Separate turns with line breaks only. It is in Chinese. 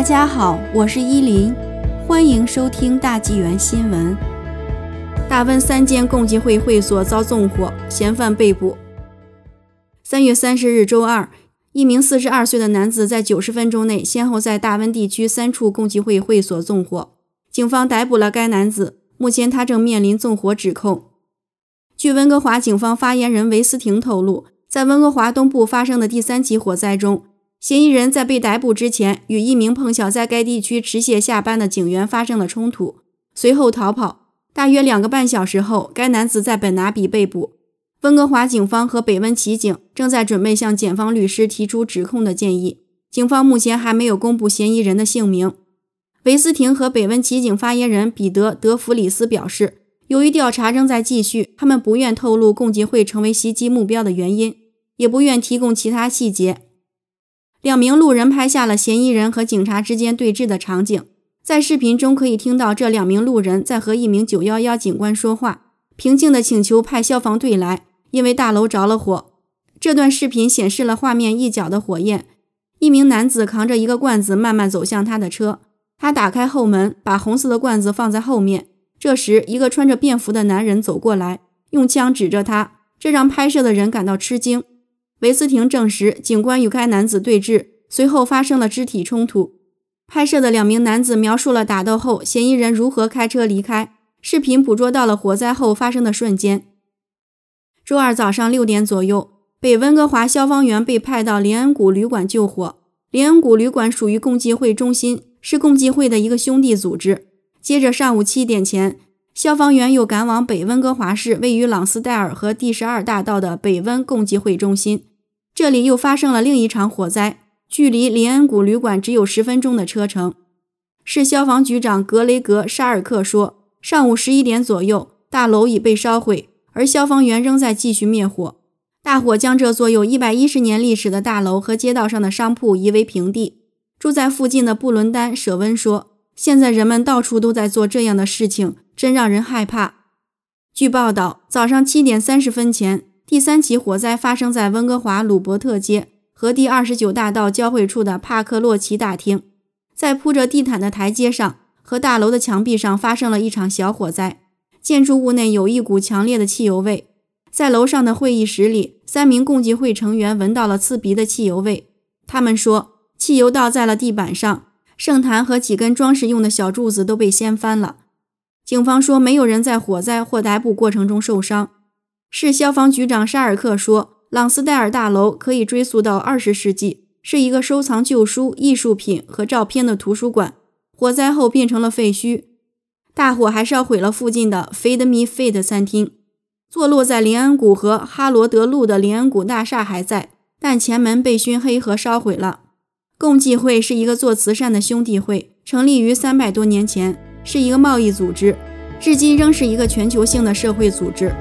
大家好，我是依林，欢迎收听大纪元新闻。大温三间共济会会所遭纵火，嫌犯被捕。三月三十日周二，一名四十二岁的男子在九十分钟内，先后在大温地区三处共济会会所纵火，警方逮捕了该男子，目前他正面临纵火指控。据温哥华警方发言人韦斯廷透露，在温哥华东部发生的第三起火灾中。嫌疑人在被逮捕之前，与一名碰巧在该地区持械下班的警员发生了冲突，随后逃跑。大约两个半小时后，该男子在本拿比被捕。温哥华警方和北温奇警正在准备向检方律师提出指控的建议。警方目前还没有公布嫌疑人的姓名。维斯廷和北温奇警发言人彼得·德弗里斯表示，由于调查仍在继续，他们不愿透露共济会成为袭击目标的原因，也不愿提供其他细节。两名路人拍下了嫌疑人和警察之间对峙的场景，在视频中可以听到这两名路人在和一名911警官说话，平静地请求派消防队来，因为大楼着了火。这段视频显示了画面一角的火焰，一名男子扛着一个罐子慢慢走向他的车，他打开后门，把红色的罐子放在后面。这时，一个穿着便服的男人走过来，用枪指着他，这让拍摄的人感到吃惊。韦斯廷证实，警官与该男子对峙，随后发生了肢体冲突。拍摄的两名男子描述了打斗后嫌疑人如何开车离开。视频捕捉到了火灾后发生的瞬间。周二早上六点左右，北温哥华消防员被派到林恩谷旅馆救火。林恩谷旅馆属于共济会中心，是共济会的一个兄弟组织。接着上午七点前，消防员又赶往北温哥华市位于朗斯戴尔和第十二大道的北温共济会中心。这里又发生了另一场火灾，距离林恩谷旅馆只有十分钟的车程。市消防局长格雷格·沙尔克说：“上午十一点左右，大楼已被烧毁，而消防员仍在继续灭火。大火将这座有一百一十年历史的大楼和街道上的商铺夷为平地。”住在附近的布伦丹·舍温说：“现在人们到处都在做这样的事情，真让人害怕。”据报道，早上七点三十分前。第三起火灾发生在温哥华鲁伯特街和第二十九大道交汇处的帕克洛奇大厅，在铺着地毯的台阶上和大楼的墙壁上发生了一场小火灾。建筑物内有一股强烈的汽油味，在楼上的会议室里，三名共济会成员闻到了刺鼻的汽油味。他们说，汽油倒在了地板上，圣坛和几根装饰用的小柱子都被掀翻了。警方说，没有人在火灾或逮捕过程中受伤。市消防局长沙尔克说：“朗斯戴尔大楼可以追溯到二十世纪，是一个收藏旧书、艺术品和照片的图书馆。火灾后变成了废墟。大火还烧毁了附近的 Feed Me Feed 餐厅。坐落在林恩谷和哈罗德路的林恩谷大厦还在，但前门被熏黑和烧毁了。共济会是一个做慈善的兄弟会，成立于三百多年前，是一个贸易组织，至今仍是一个全球性的社会组织。”